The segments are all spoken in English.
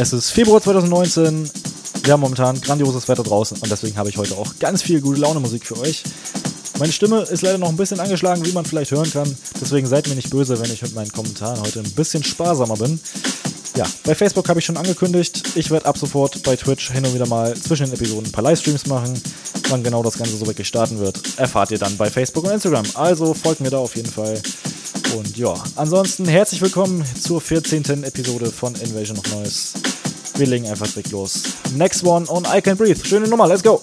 Es ist Februar 2019. Wir haben momentan grandioses Wetter draußen und deswegen habe ich heute auch ganz viel gute Laune Musik für euch. Meine Stimme ist leider noch ein bisschen angeschlagen, wie man vielleicht hören kann. Deswegen seid mir nicht böse, wenn ich mit meinen Kommentaren heute ein bisschen sparsamer bin. Ja, bei Facebook habe ich schon angekündigt, ich werde ab sofort bei Twitch hin und wieder mal zwischen den Episoden ein paar Livestreams machen. Wann genau das Ganze so wirklich starten wird, erfahrt ihr dann bei Facebook und Instagram. Also folgt mir da auf jeden Fall. Und ja, ansonsten herzlich willkommen zur 14. Episode von Invasion of Noise. Wir legen einfach direkt los. Next one on I Can Breathe. Schöne Nummer, let's go!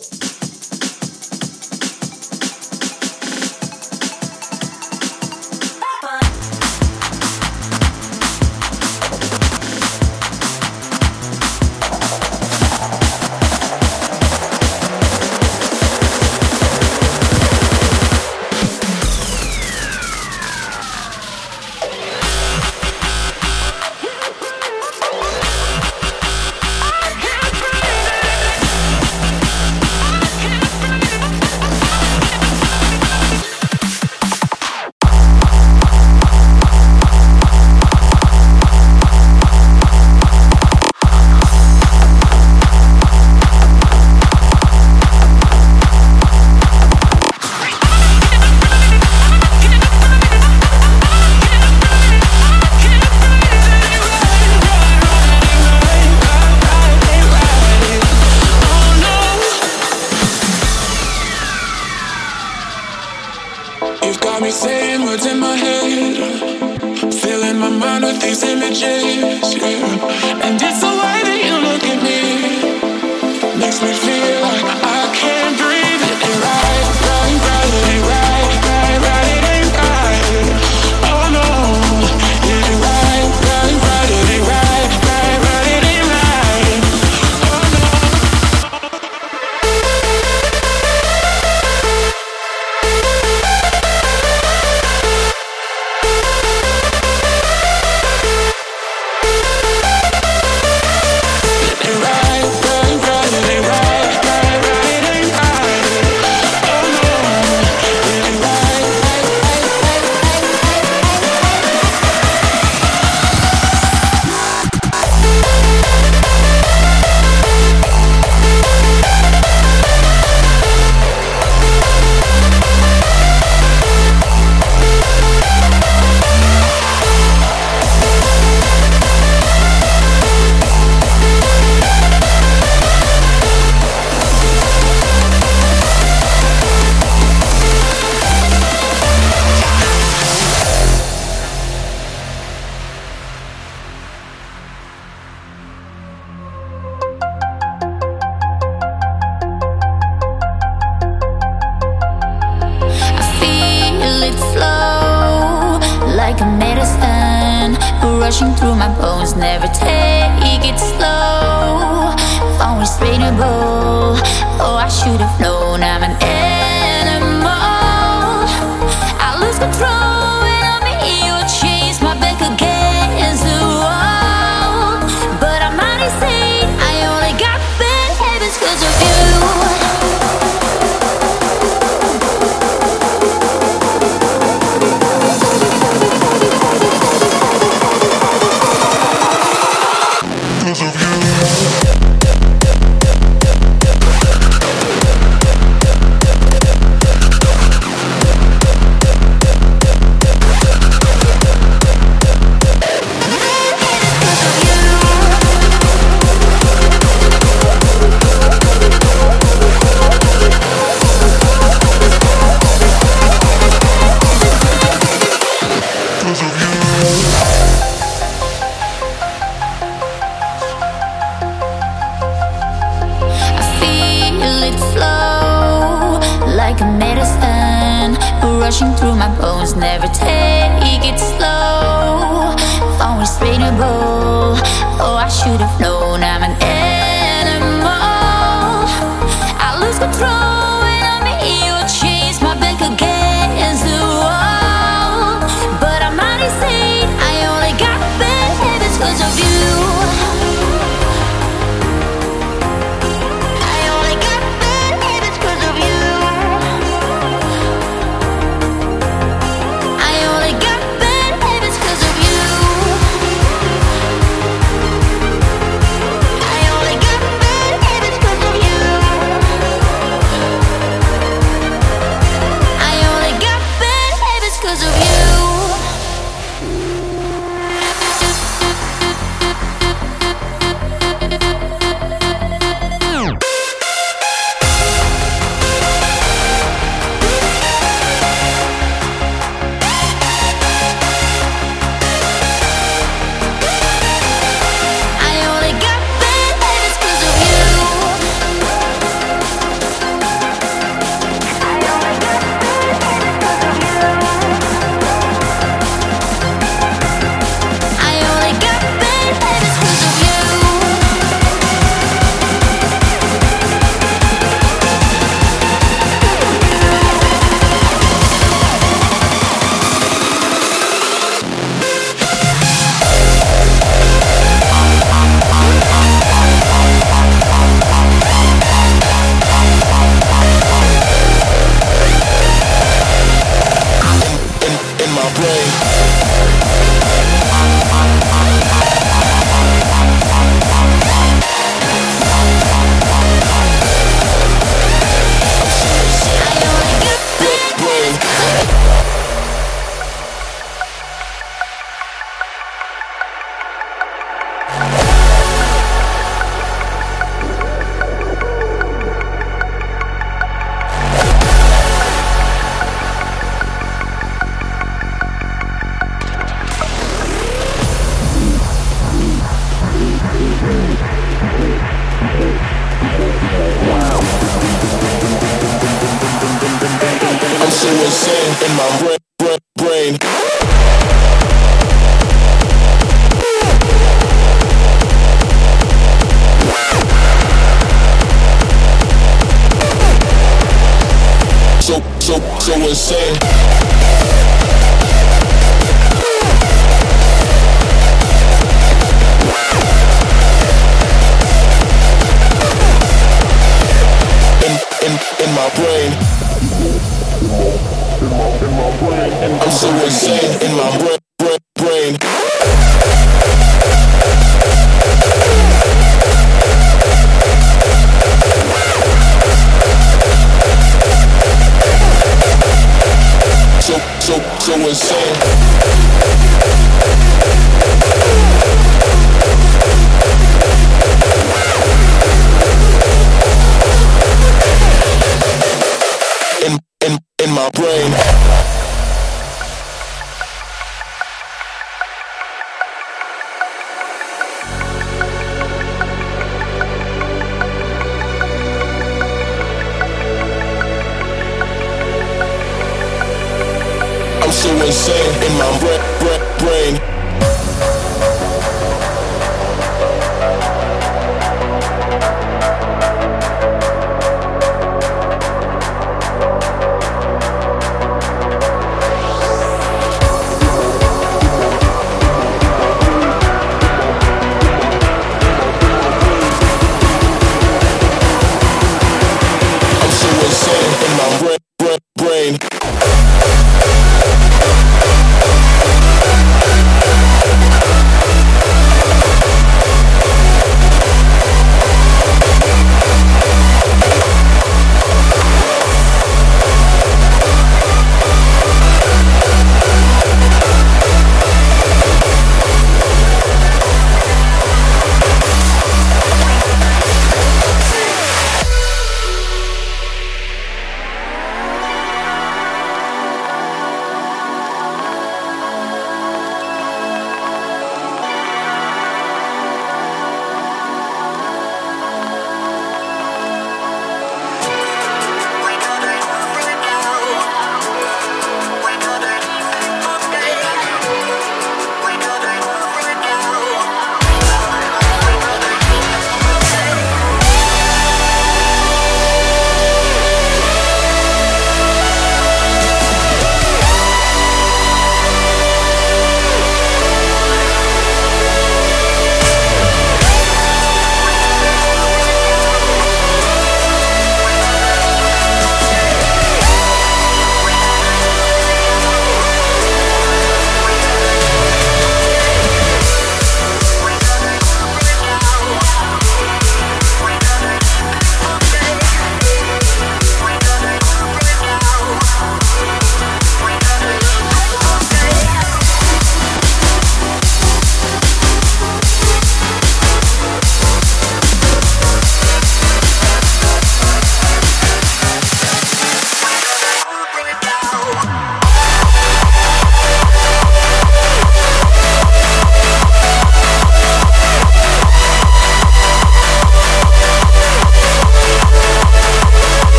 I'm so in my brain,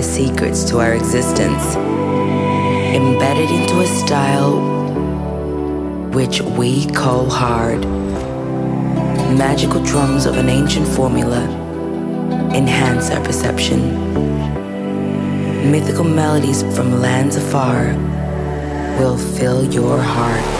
the secrets to our existence, embedded into a style which we call hard. Magical drums of an ancient formula enhance our perception. Mythical melodies from lands afar will fill your heart.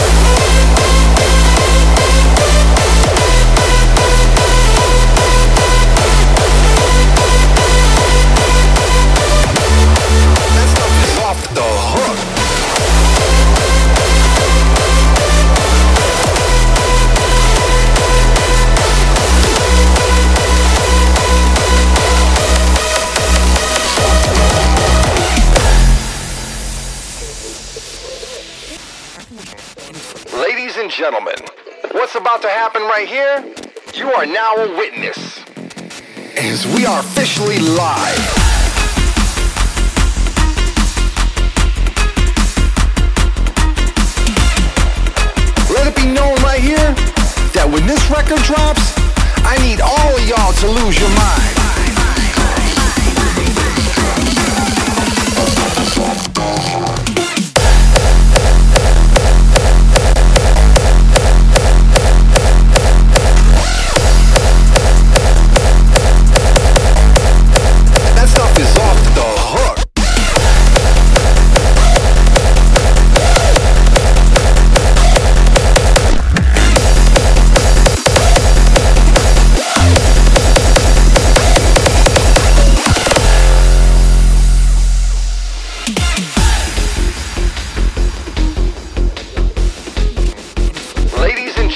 what's about to happen right here? You are now a witness. As we are officially live. Let it be known right here that when this record drops, I need all of y'all to lose your mind.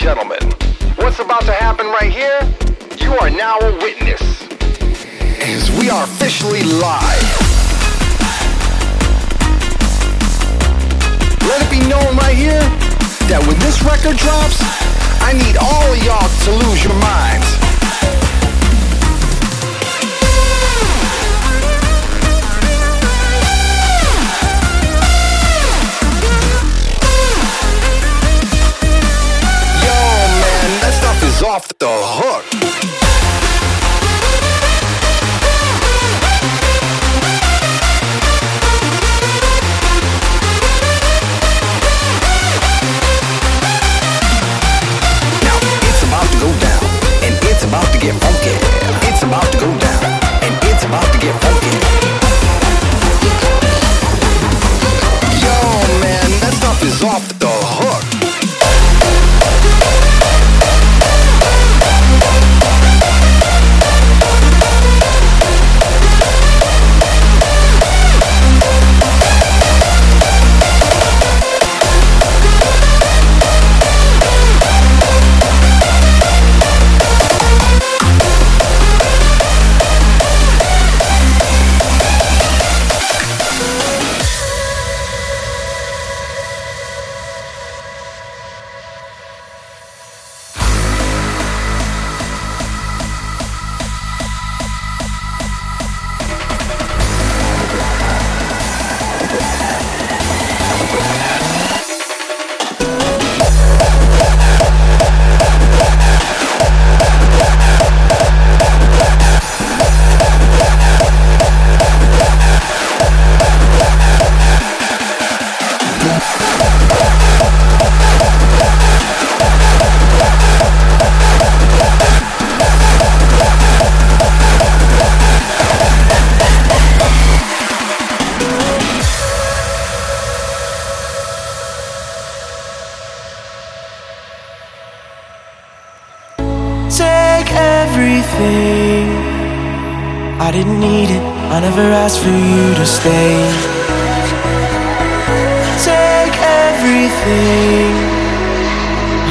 gentlemen, what's about to happen right here, you are now a witness. As we are officially live. Let it be known right here that when this record drops, I need all of y'all to lose your minds. off the hook. Stay. Take everything.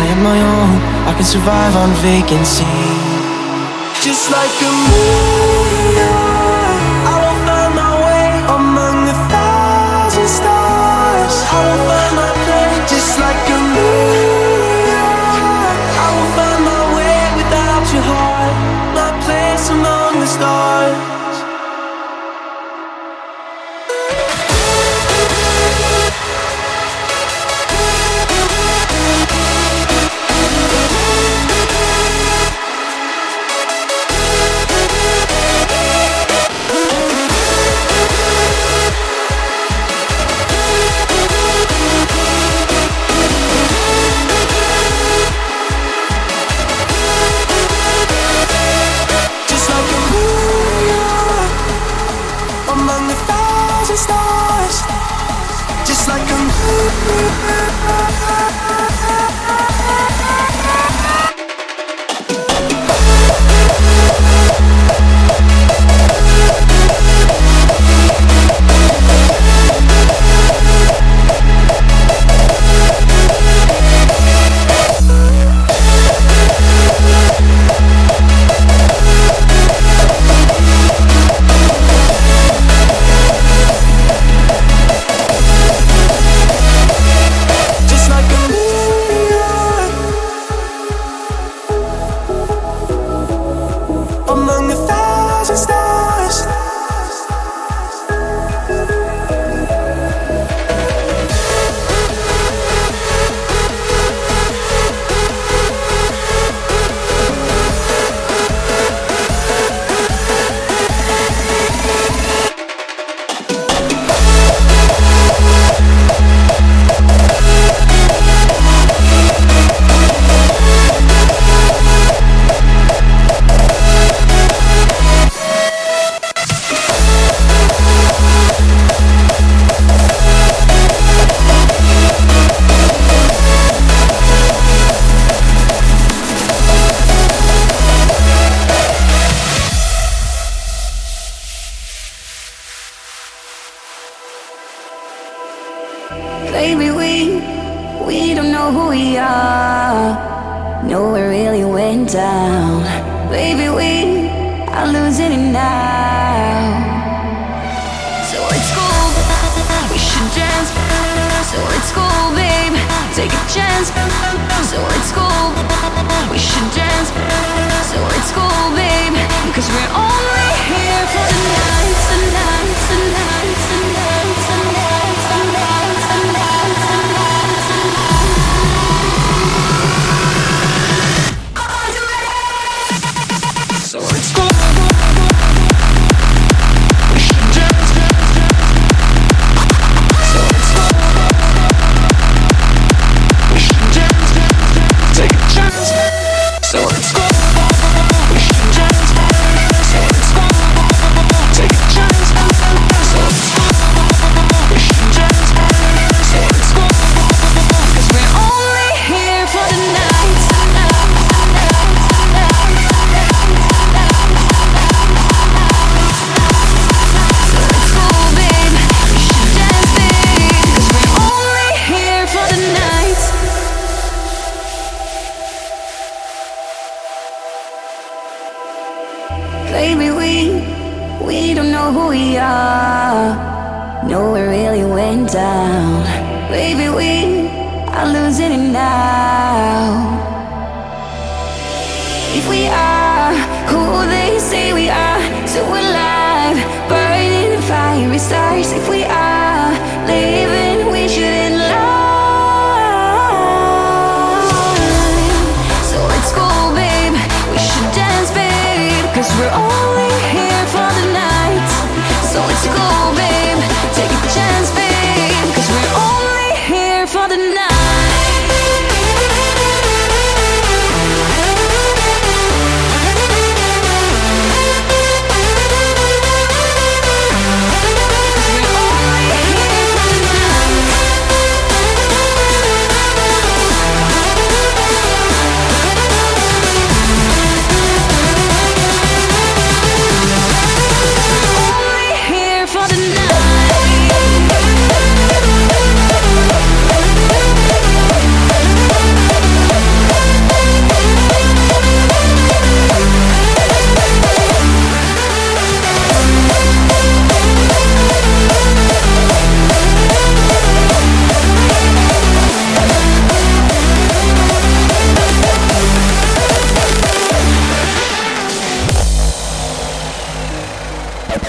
I am my own, I can survive on vacancy.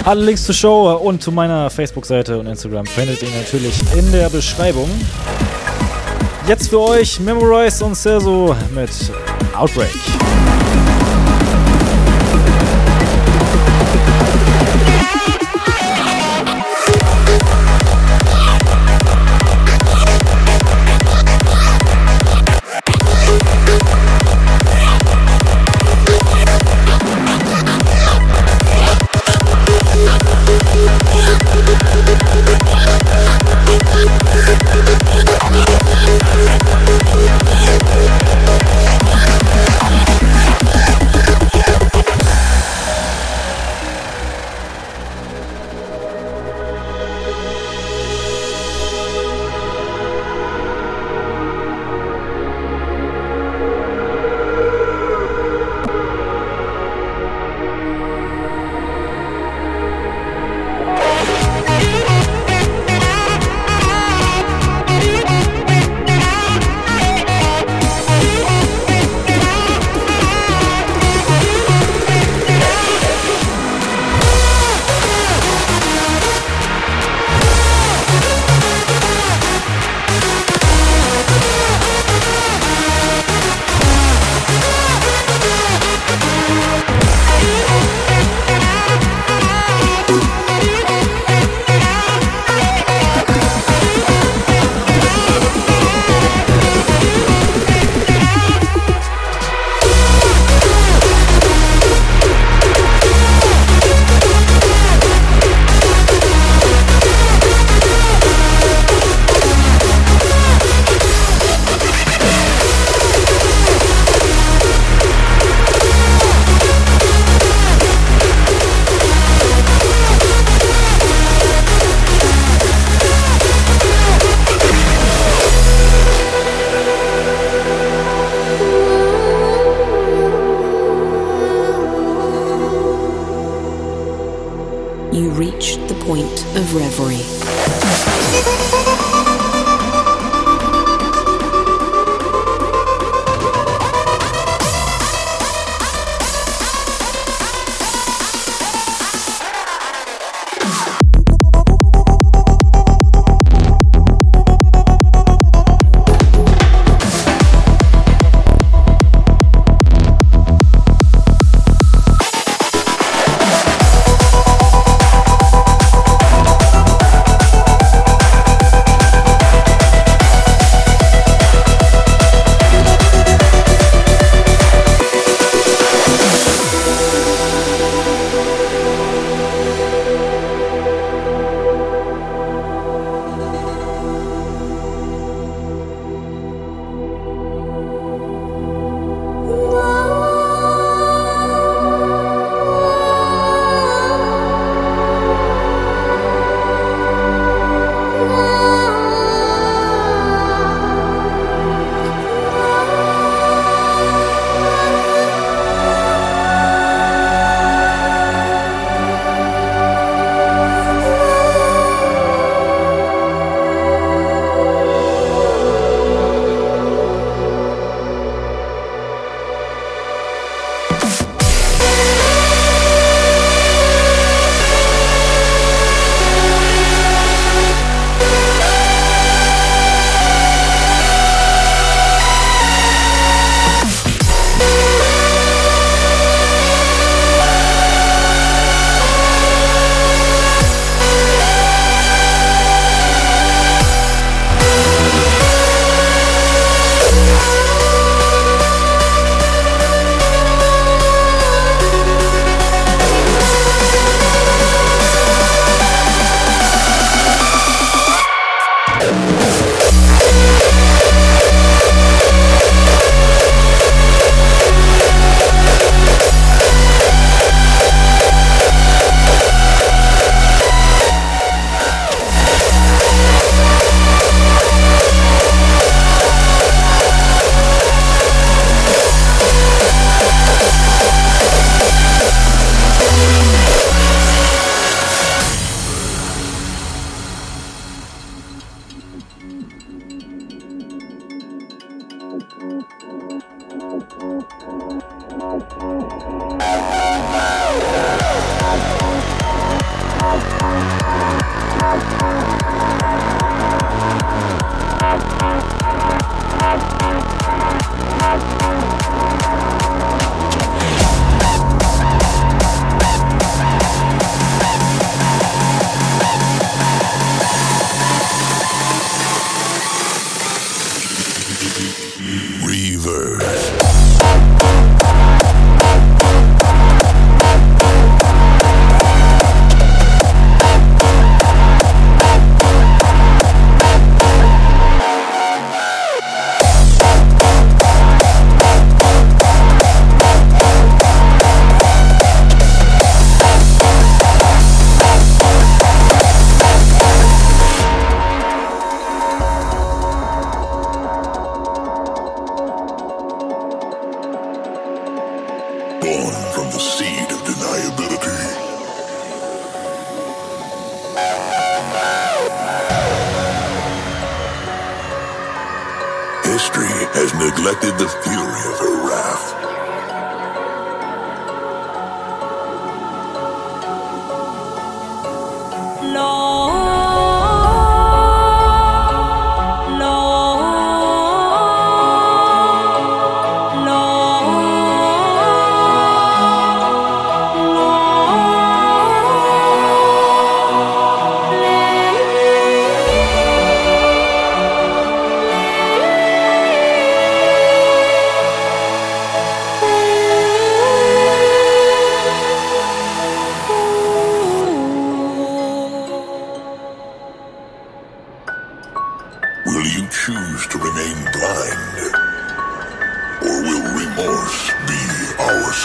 Alle Links zur Show und zu meiner Facebook-Seite und Instagram findet ihr natürlich in der Beschreibung. Jetzt für euch Memorize und Serso mit Outbreak.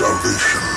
How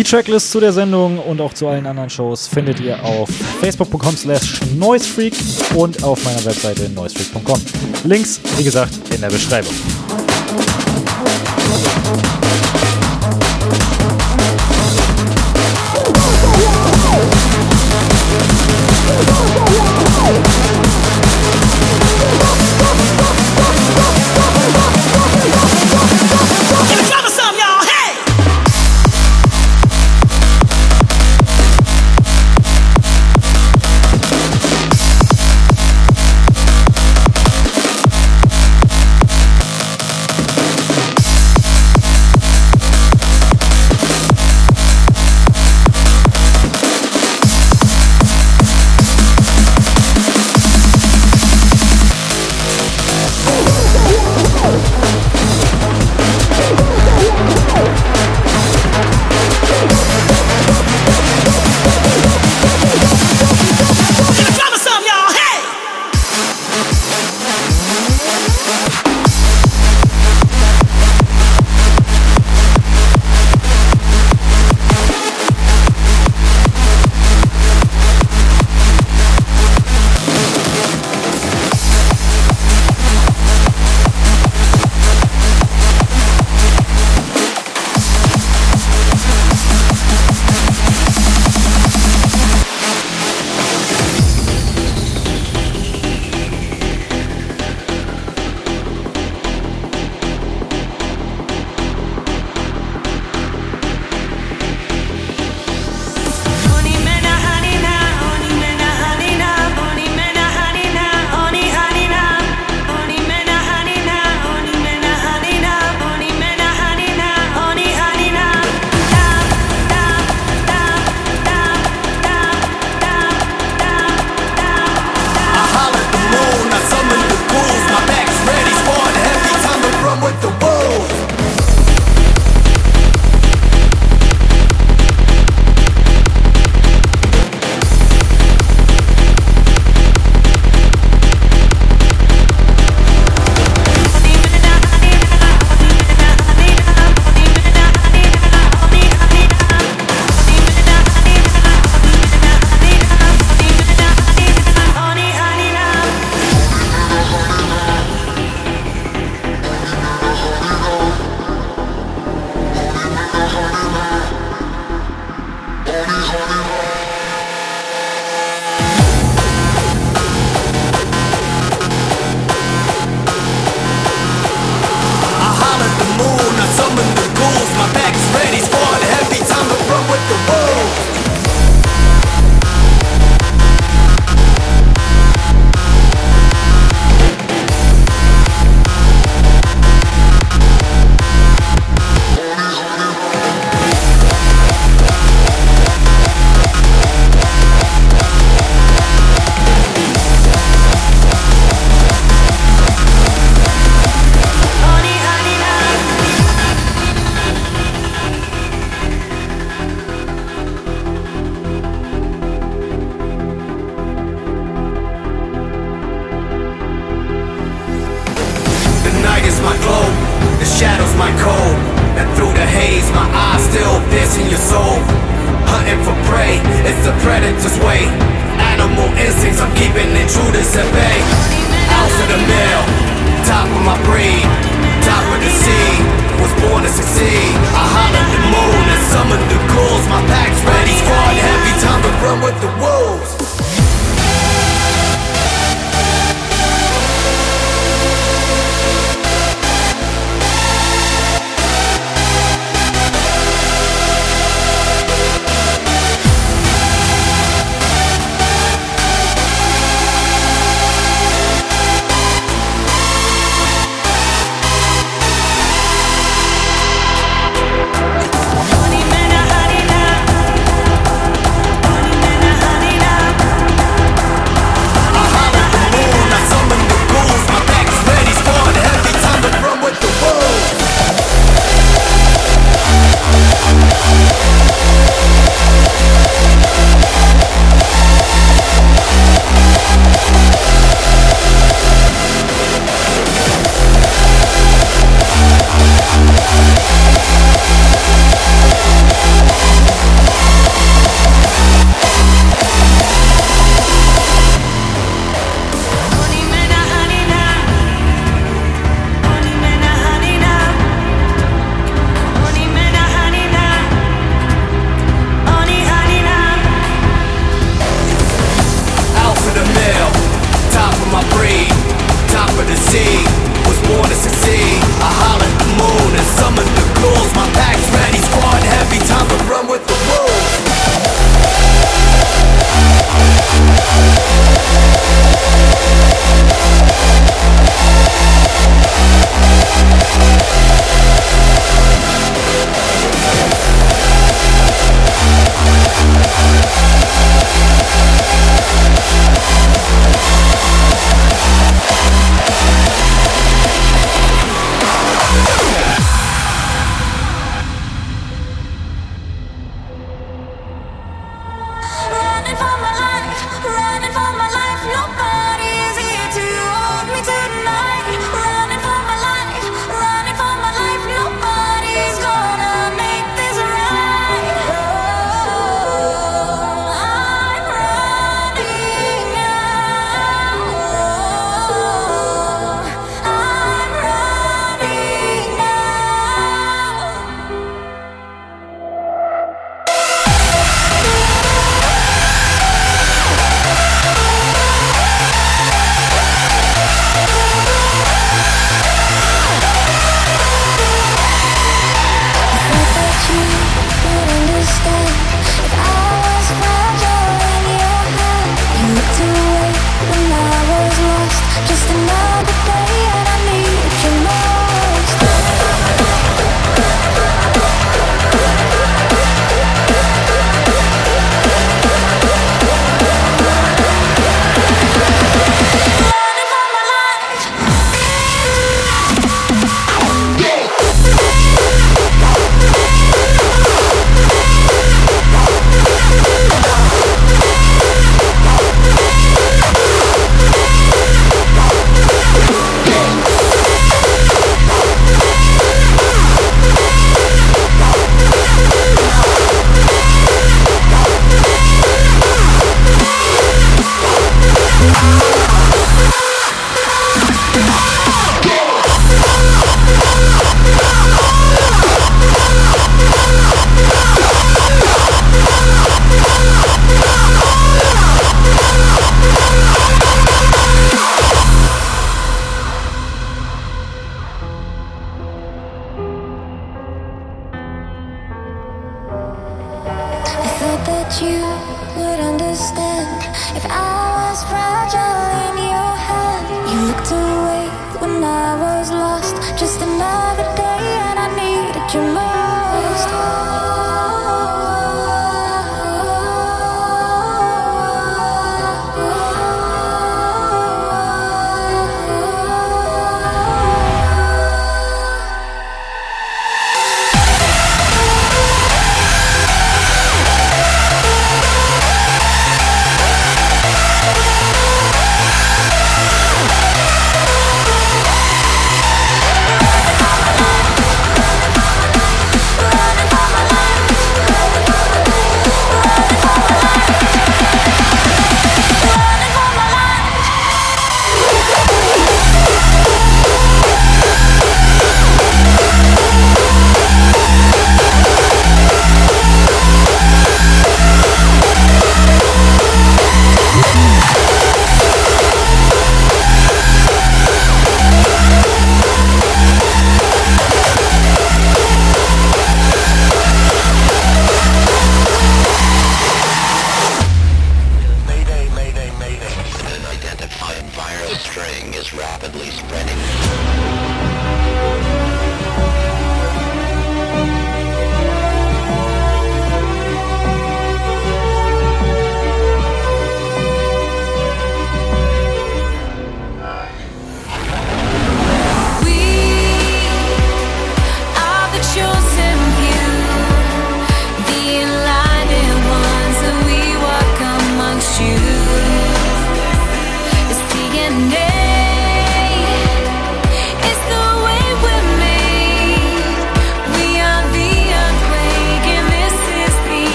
Die Tracklist zu der Sendung und auch zu allen anderen Shows findet ihr auf facebook.com slash noisefreak und auf meiner Webseite noisefreak.com. Links, wie gesagt, in der Beschreibung.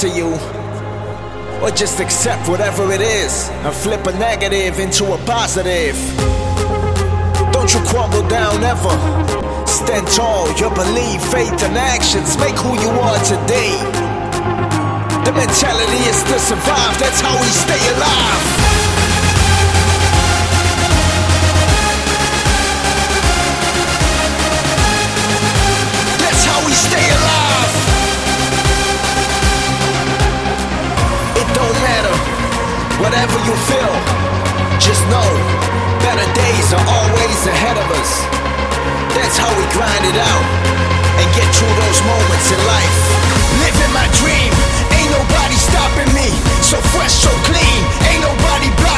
To you. Or just accept whatever it is and flip a negative into a positive. Don't you crumble down ever. Stand tall, your belief, faith, and actions make who you are today. The mentality is to survive, that's how we stay alive. Whatever you feel, just know better days are always ahead of us. That's how we grind it out and get through those moments in life. Living my dream, ain't nobody stopping me. So fresh, so clean, ain't nobody blocking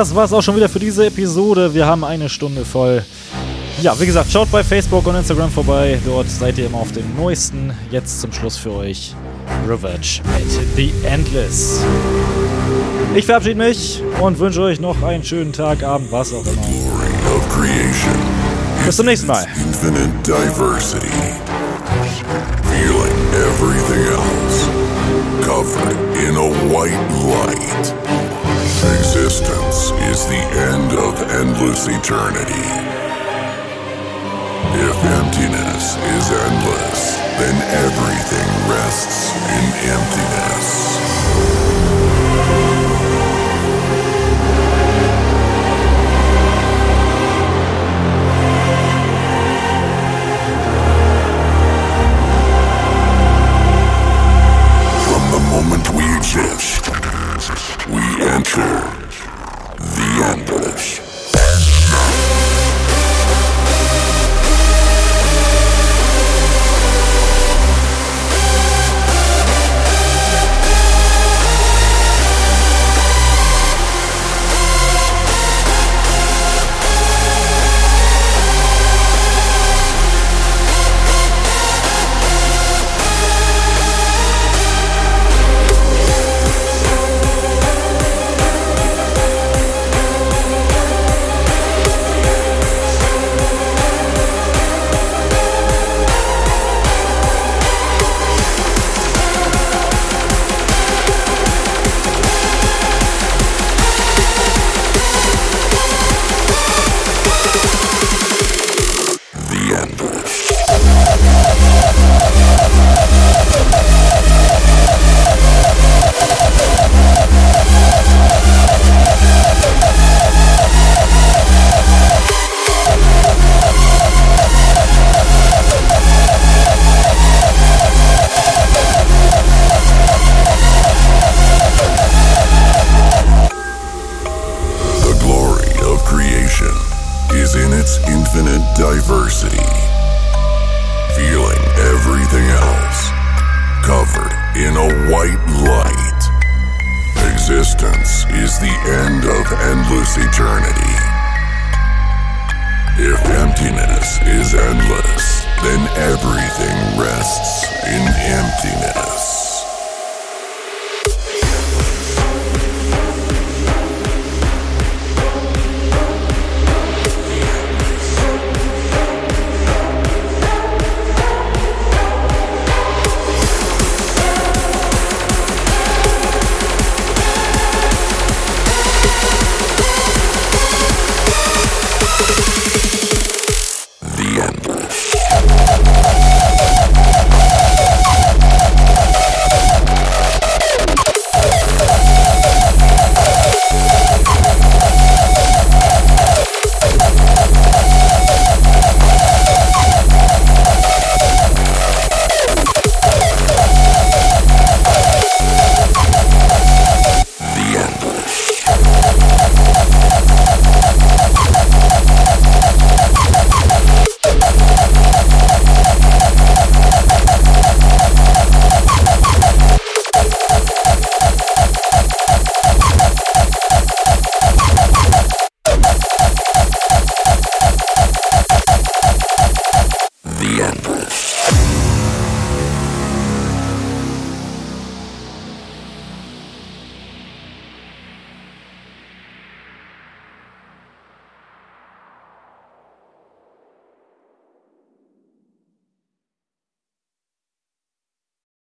das war's auch schon wieder für diese Episode. Wir haben eine Stunde voll. Ja, wie gesagt, schaut bei Facebook und Instagram vorbei. Dort seid ihr immer auf dem neuesten. Jetzt zum Schluss für euch Revenge mit The Endless. Ich verabschiede mich und wünsche euch noch einen schönen Tag, Abend, was auch immer. Bis zum nächsten Mal. Infinite diversity. Feeling everything else. Covered in a white light. Is the end of endless eternity. If emptiness is endless, then everything rests in emptiness. From the moment we exist, we enter infinite diversity. Feeling everything else covered in a white light. Existence is the end of endless eternity. If emptiness is endless, then everything rests in emptiness.